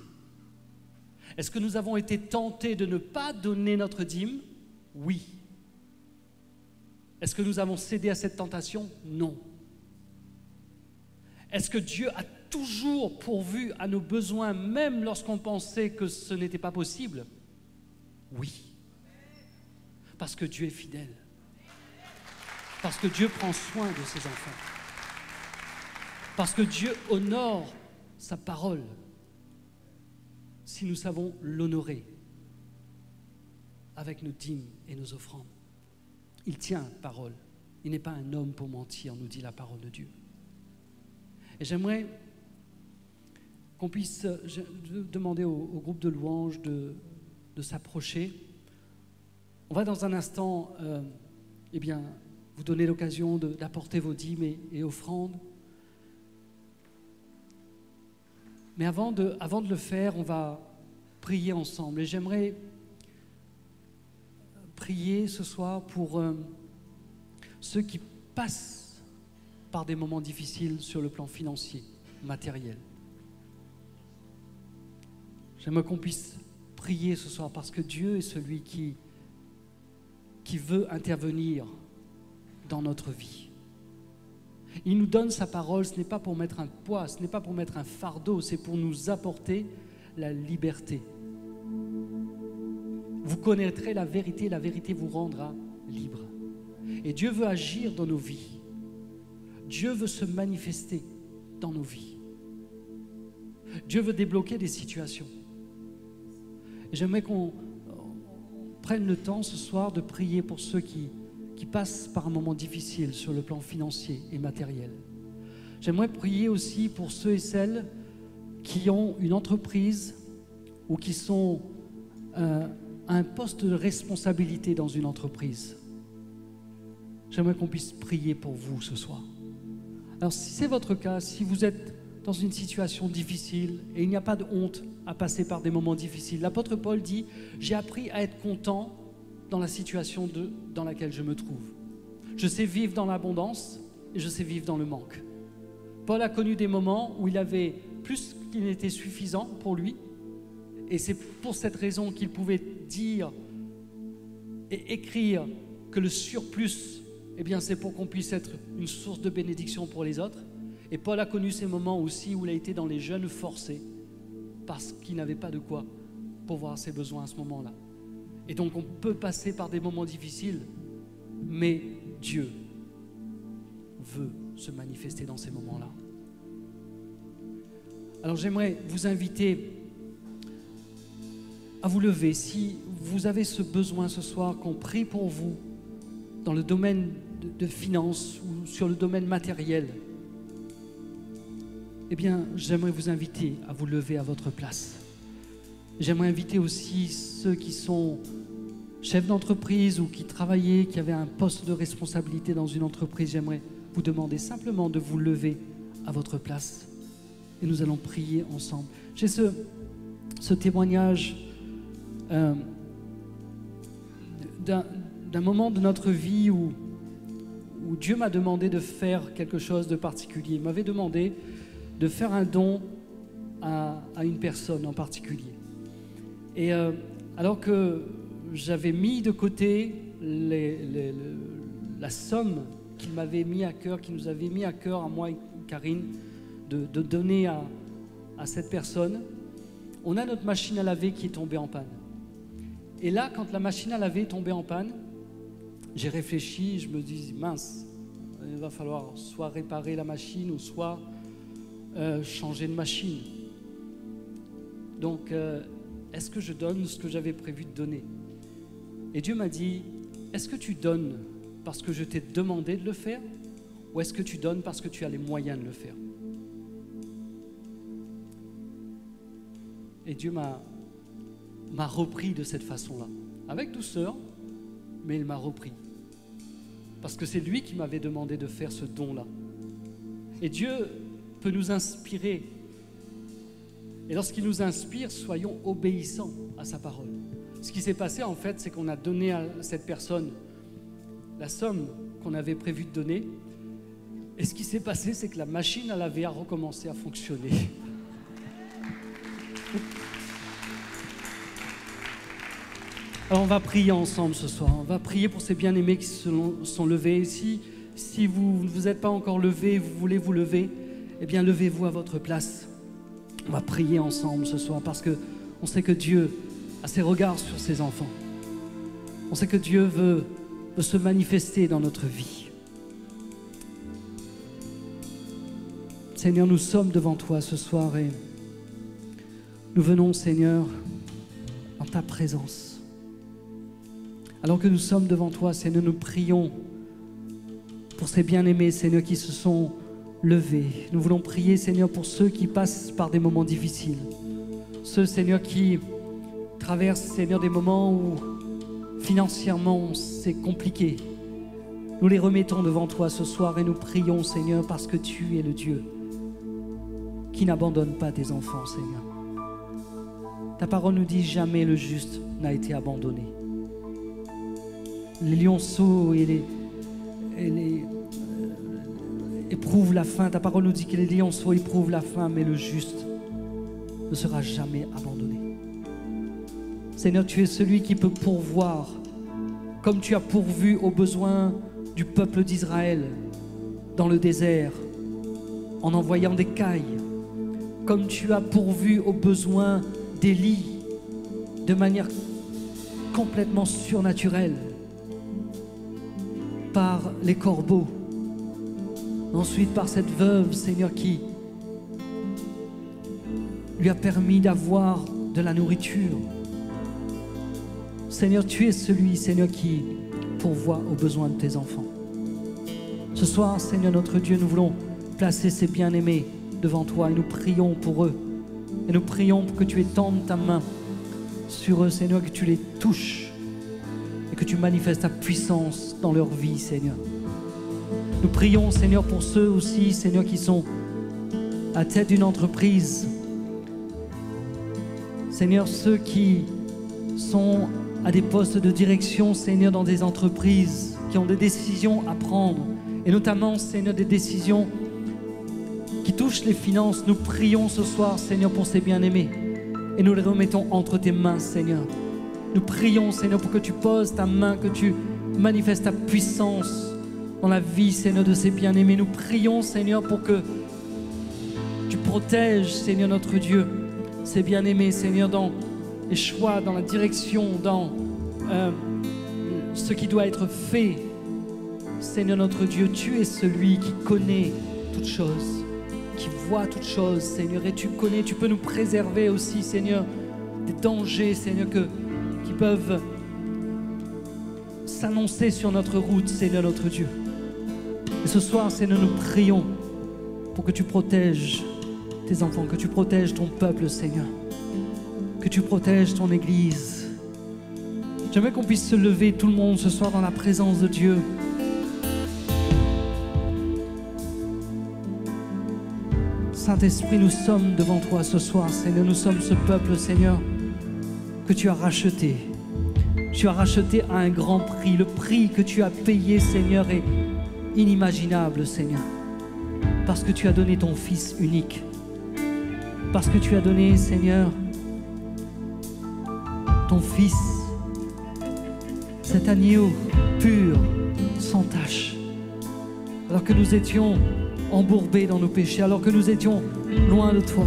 Est-ce que nous avons été tentés de ne pas donner notre dîme? Oui. Est-ce que nous avons cédé à cette tentation? Non. Est-ce que Dieu a toujours pourvu à nos besoins, même lorsqu'on pensait que ce n'était pas possible? Oui. Parce que Dieu est fidèle. Parce que Dieu prend soin de ses enfants. Parce que Dieu honore sa parole si nous savons l'honorer avec nos dîmes et nos offrandes. Il tient parole. Il n'est pas un homme pour mentir, nous dit la parole de Dieu. Et j'aimerais qu'on puisse demander au, groupe de louanges de, s'approcher. On va dans un instant euh, eh bien, vous donner l'occasion d'apporter vos dîmes et offrandes. Mais avant de, avant le faire, on va prier ensemble. Et j'aimerais prier ce soir pour euh, ceux qui passent par des moments difficiles sur le plan financier, matériel. J'aimerais qu'on puisse prier ce soir parce que Dieu est celui qui, qui veut intervenir dans notre vie. Il nous donne sa parole, ce n'est pas pour mettre un poids, ce n'est pas pour mettre un fardeau, c'est pour nous apporter la liberté. Vous connaîtrez la vérité, la vérité vous rendra libre. Et Dieu veut agir dans nos vies. Dieu veut se manifester dans nos vies. Dieu veut débloquer des situations. J'aimerais qu'on prenne le temps ce soir de prier pour ceux qui qui passent par un moment difficile sur le plan financier et matériel. J'aimerais prier aussi pour ceux et celles qui ont une entreprise ou qui sont euh, à un poste de responsabilité dans une entreprise. J'aimerais qu'on puisse prier pour vous ce soir. Alors si c'est votre cas, si vous êtes dans une situation difficile et il n'y a pas de honte à passer par des moments difficiles, l'apôtre Paul dit, j'ai appris à être content dans la situation dans laquelle je me trouve. Je sais vivre dans l'abondance et je sais vivre dans le manque. Paul a connu des moments où il avait plus qu'il n'était suffisant pour lui. Et c'est pour cette raison qu'il pouvait dire et écrire que le surplus, eh bien, c'est pour qu'on puisse être une source de bénédiction pour les autres. Et Paul a connu ces moments aussi où il a été dans les jeunes forcés parce qu'il n'avait pas de quoi pour voir ses besoins à ce moment-là. Et donc on peut passer par des moments difficiles, mais Dieu veut se manifester dans ces moments-là. Alors j'aimerais vous inviter à vous lever si vous avez ce besoin ce soir qu'on prie pour vous dans le domaine de, finances ou sur le domaine matériel. Eh bien, j'aimerais vous inviter à vous lever à votre place. J'aimerais inviter aussi ceux qui sont chefs d'entreprise ou qui travaillaient, qui avaient un poste de responsabilité dans une entreprise. J'aimerais vous demander simplement de vous lever à votre place et nous allons prier ensemble. J'ai ce, témoignage euh, d'un moment de notre vie où, Dieu m'a demandé de faire quelque chose de particulier. Il m'avait demandé de faire un don à une personne en particulier. Et euh, alors que j'avais mis de côté la somme qu'il m'avait mis à cœur, qu'il nous avait mis à cœur à moi et Karine, de, donner à, à cette personne, on a notre machine à laver qui est tombée en panne. Et là, quand la machine à laver est tombée en panne, j'ai réfléchi, je me dis, mince, il va falloir soit réparer la machine ou soit euh, changer de machine. Donc, euh, est-ce que je donne ce que j'avais prévu de donner Et Dieu m'a dit, est-ce que tu donnes parce que je t'ai demandé de le faire Ou est-ce que tu donnes parce que tu as les moyens de le faire Et Dieu m'a repris de cette façon-là, avec douceur, mais il m'a repris. Parce que c'est lui qui m'avait demandé de faire ce don-là. Et Dieu peut nous inspirer. Et lorsqu'il nous inspire, soyons obéissants à sa parole. Ce qui s'est passé, en fait, c'est qu'on a donné à cette personne la somme qu'on avait prévu de donner. Et ce qui s'est passé, c'est que la machine à laver a recommencé à fonctionner. <laughs> Alors on va prier ensemble ce soir. On va prier pour ces bien-aimés qui se sont levés. Si, si vous ne vous êtes pas encore levé, vous voulez vous lever, eh bien levez-vous à votre place. On va prier ensemble ce soir parce que on sait que Dieu a ses regards sur ses enfants. On sait que Dieu veut, se manifester dans notre vie. Seigneur, nous sommes devant toi ce soir et nous venons, Seigneur, en ta présence. Alors que nous sommes devant toi, Seigneur, nous prions pour ces bien-aimés, Seigneur, qui se sont Nous voulons prier, Seigneur, pour ceux qui passent par des moments difficiles. Ceux, Seigneur, qui traversent, Seigneur, des moments où financièrement c'est compliqué. Nous les remettons devant toi ce soir et nous prions, Seigneur, parce que tu es le Dieu qui n'abandonne pas tes enfants, Seigneur. Ta parole nous dit jamais le juste n'a été abandonné. Les lionceaux et les éprouvent la faim. Ta parole nous dit que les lionceaux éprouvent la faim, mais le juste ne sera jamais abandonné. Seigneur, tu es celui qui peut pourvoir, comme tu as pourvu aux besoins du peuple d'Israël dans le désert, en envoyant des cailles, comme tu as pourvu aux besoins d'Élie de manière complètement surnaturelle par les corbeaux, ensuite par cette veuve, Seigneur, qui lui a permis d'avoir de la nourriture. Seigneur, tu es celui, Seigneur, qui pourvoit aux besoins de tes enfants. Ce soir, Seigneur notre Dieu, nous voulons placer ces bien-aimés devant toi et nous prions pour eux. Et nous prions pour que tu étendes ta main sur eux, Seigneur, que tu les touches et que tu manifestes ta puissance dans leur vie, Seigneur. Nous prions, Seigneur, pour ceux aussi, Seigneur, qui sont à tête d'une entreprise. Seigneur, ceux qui sont à des postes de direction, Seigneur, dans des entreprises, qui ont des décisions à prendre, et notamment, Seigneur, des décisions qui touchent les finances. Nous prions ce soir, Seigneur, pour ces bien-aimés, et nous les remettons entre tes mains, Seigneur. Nous prions, Seigneur, pour que tu poses ta main, que tu manifestes ta puissance dans la vie, Seigneur, de ces bien-aimés. Nous prions, Seigneur, pour que tu protèges, Seigneur, notre Dieu, ces bien-aimés, Seigneur, dans les choix, dans la direction, dans euh, ce qui doit être fait. Seigneur, notre Dieu, tu es celui qui connaît toutes choses, qui voit toutes choses, Seigneur, et tu connais, tu peux nous préserver aussi, Seigneur, des dangers, Seigneur, qui peuvent s'annoncer sur notre route, Seigneur, notre Dieu. Et ce soir, Seigneur, nous prions pour que tu protèges tes enfants, que tu protèges ton peuple, Seigneur, que tu protèges ton Église. J'aimerais qu'on puisse se lever tout le monde ce soir dans la présence de Dieu. Saint-Esprit, nous sommes devant toi ce soir, Seigneur. Nous sommes ce peuple, Seigneur, que tu as racheté. Tu as racheté à un grand prix. Le prix que tu as payé, Seigneur, est inimaginable, Seigneur. Parce que tu as donné ton Fils unique. Parce que tu as donné, Seigneur, ton Fils, cet agneau pur, sans tache. Alors que nous étions embourbés dans nos péchés, alors que nous étions loin de toi.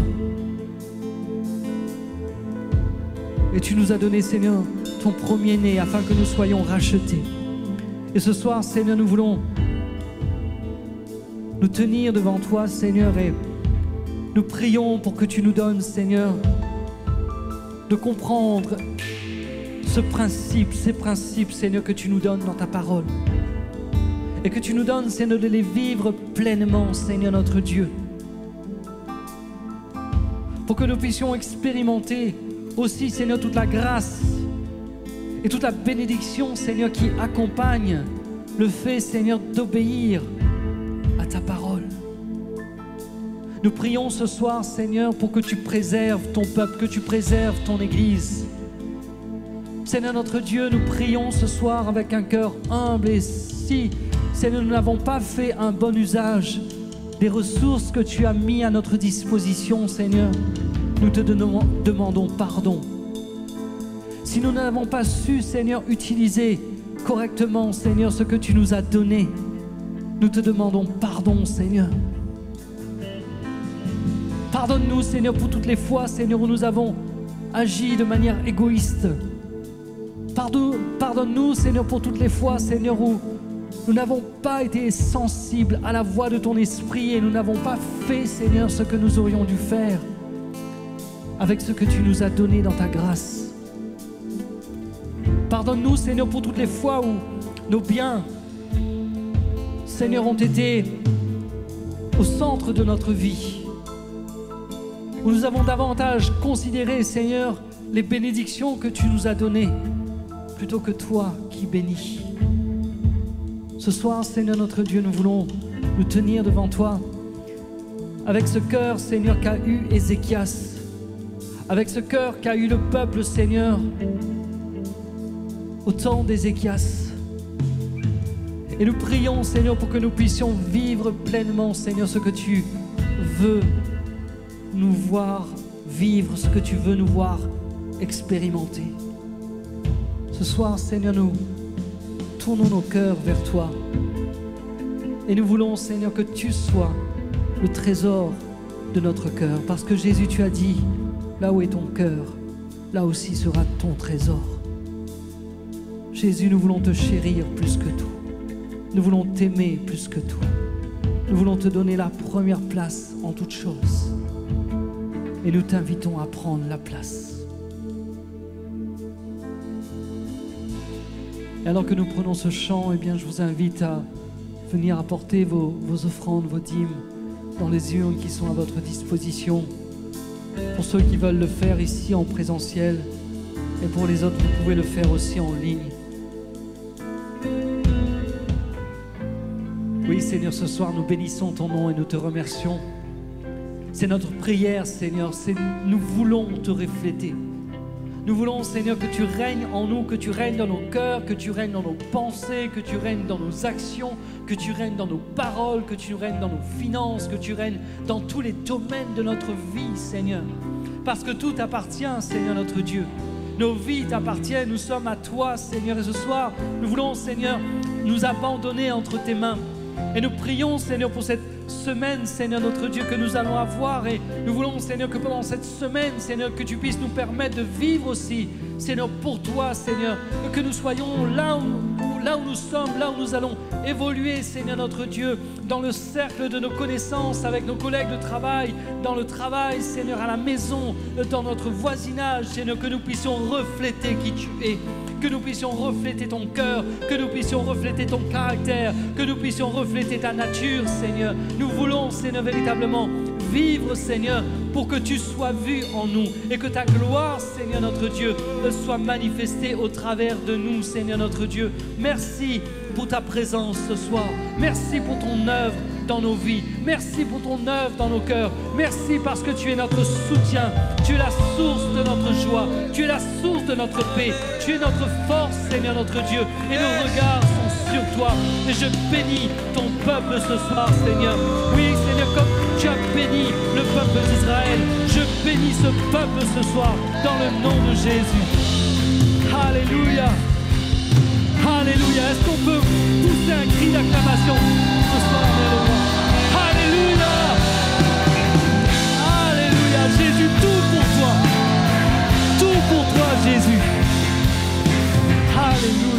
Et tu nous as donné, Seigneur, ton premier-né afin que nous soyons rachetés. Et ce soir, Seigneur, nous voulons tenir devant toi, Seigneur, et nous prions pour que tu nous donnes, Seigneur, de comprendre ce principe, ces principes, Seigneur, que tu nous donnes dans ta parole. et que tu nous donnes, Seigneur, de les vivre pleinement, Seigneur notre Dieu. Pour que nous puissions expérimenter aussi, Seigneur, toute la grâce et toute la bénédiction, Seigneur, qui accompagne le fait, Seigneur, d'obéir Nous prions ce soir, Seigneur, pour que tu préserves ton peuple, que tu préserves ton Église. Seigneur notre Dieu, nous prions ce soir avec un cœur humble et si, Seigneur, nous n'avons pas fait un bon usage des ressources que tu as mis à notre disposition, Seigneur, nous te demandons pardon. Si nous n'avons pas su, Seigneur, utiliser correctement, Seigneur, ce que tu nous as donné, nous te demandons pardon, Seigneur. Pardonne-nous, Seigneur, pour toutes les fois, Seigneur, où nous avons agi de manière égoïste. Pardonne-nous, Seigneur, pour toutes les fois, Seigneur, où nous n'avons pas été sensibles à la voix de ton esprit et nous n'avons pas fait, Seigneur, ce que nous aurions dû faire avec ce que tu nous as donné dans ta grâce. Pardonne-nous, Seigneur, pour toutes les fois où nos biens, Seigneur, ont été au centre de notre vie où nous avons davantage considéré, Seigneur, les bénédictions que tu nous as données, plutôt que toi qui bénis. Ce soir, Seigneur notre Dieu, nous voulons nous tenir devant toi avec ce cœur, Seigneur, qu'a eu Ézéchias, avec ce cœur qu'a eu le peuple, Seigneur, au temps d'Ézéchias. Et nous prions, Seigneur, pour que nous puissions vivre pleinement, Seigneur, ce que tu veux nous voir vivre, ce que tu veux nous voir expérimenter. Ce soir, Seigneur, nous tournons nos cœurs vers toi. Et nous voulons, Seigneur, que tu sois le trésor de notre cœur. Parce que Jésus, tu as dit, là où est ton cœur, là aussi sera ton trésor. Jésus, nous voulons te chérir plus que tout. Nous voulons t'aimer plus que tout. Nous voulons te donner la première place en toutes choses et nous t'invitons à prendre la place. Et alors que nous prenons ce chant, eh bien, je vous invite à venir apporter vos, offrandes, vos dîmes dans les urnes qui sont à votre disposition. Pour ceux qui veulent le faire ici en présentiel et pour les autres, vous pouvez le faire aussi en ligne. Oui, Seigneur, ce soir, nous bénissons ton nom et nous te remercions. C'est notre prière, Seigneur. Nous voulons te refléter. Nous voulons, Seigneur, que tu règnes en nous, que tu règnes dans nos cœurs, que tu règnes dans nos pensées, que tu règnes dans nos actions, que tu règnes dans nos paroles, que tu règnes dans nos finances, que tu règnes dans tous les domaines de notre vie, Seigneur. Parce que tout appartient, Seigneur notre Dieu. Nos vies t'appartiennent, nous sommes à toi, Seigneur. Et ce soir, nous voulons, Seigneur, nous abandonner entre tes mains. Et nous prions, Seigneur, pour cette semaine, Seigneur notre Dieu, que nous allons avoir. Et nous voulons, Seigneur, que pendant cette semaine, Seigneur, que tu puisses nous permettre de vivre aussi, Seigneur, pour toi, Seigneur. Que nous soyons là où, là où nous sommes, là où nous allons évoluer, Seigneur notre Dieu, dans le cercle de nos connaissances, avec nos collègues de travail, dans le travail, Seigneur, à la maison, dans notre voisinage, Seigneur, que nous puissions refléter qui tu es que nous puissions refléter ton cœur, que nous puissions refléter ton caractère, que nous puissions refléter ta nature, Seigneur. Nous voulons, Seigneur, véritablement vivre, Seigneur, pour que tu sois vu en nous et que ta gloire, Seigneur notre Dieu, soit manifestée au travers de nous, Seigneur notre Dieu. Merci pour ta présence ce soir. Merci pour ton œuvre dans nos vies. Merci pour ton œuvre dans nos cœurs. Merci parce que tu es notre soutien. Tu es la source de notre joie. Tu es la source de notre paix. Tu es notre force, Seigneur notre Dieu. Et nos regards sont sur toi. Et je bénis ton peuple ce soir, Seigneur. Oui, Seigneur, comme tu as béni le peuple d'Israël, je bénis ce peuple ce soir dans le nom de Jésus. Alléluia. Alléluia. Est-ce qu'on peut pousser un cri d'acclamation ce soir, Jésus, tout pour toi. Tout pour toi, Jésus. Alléluia.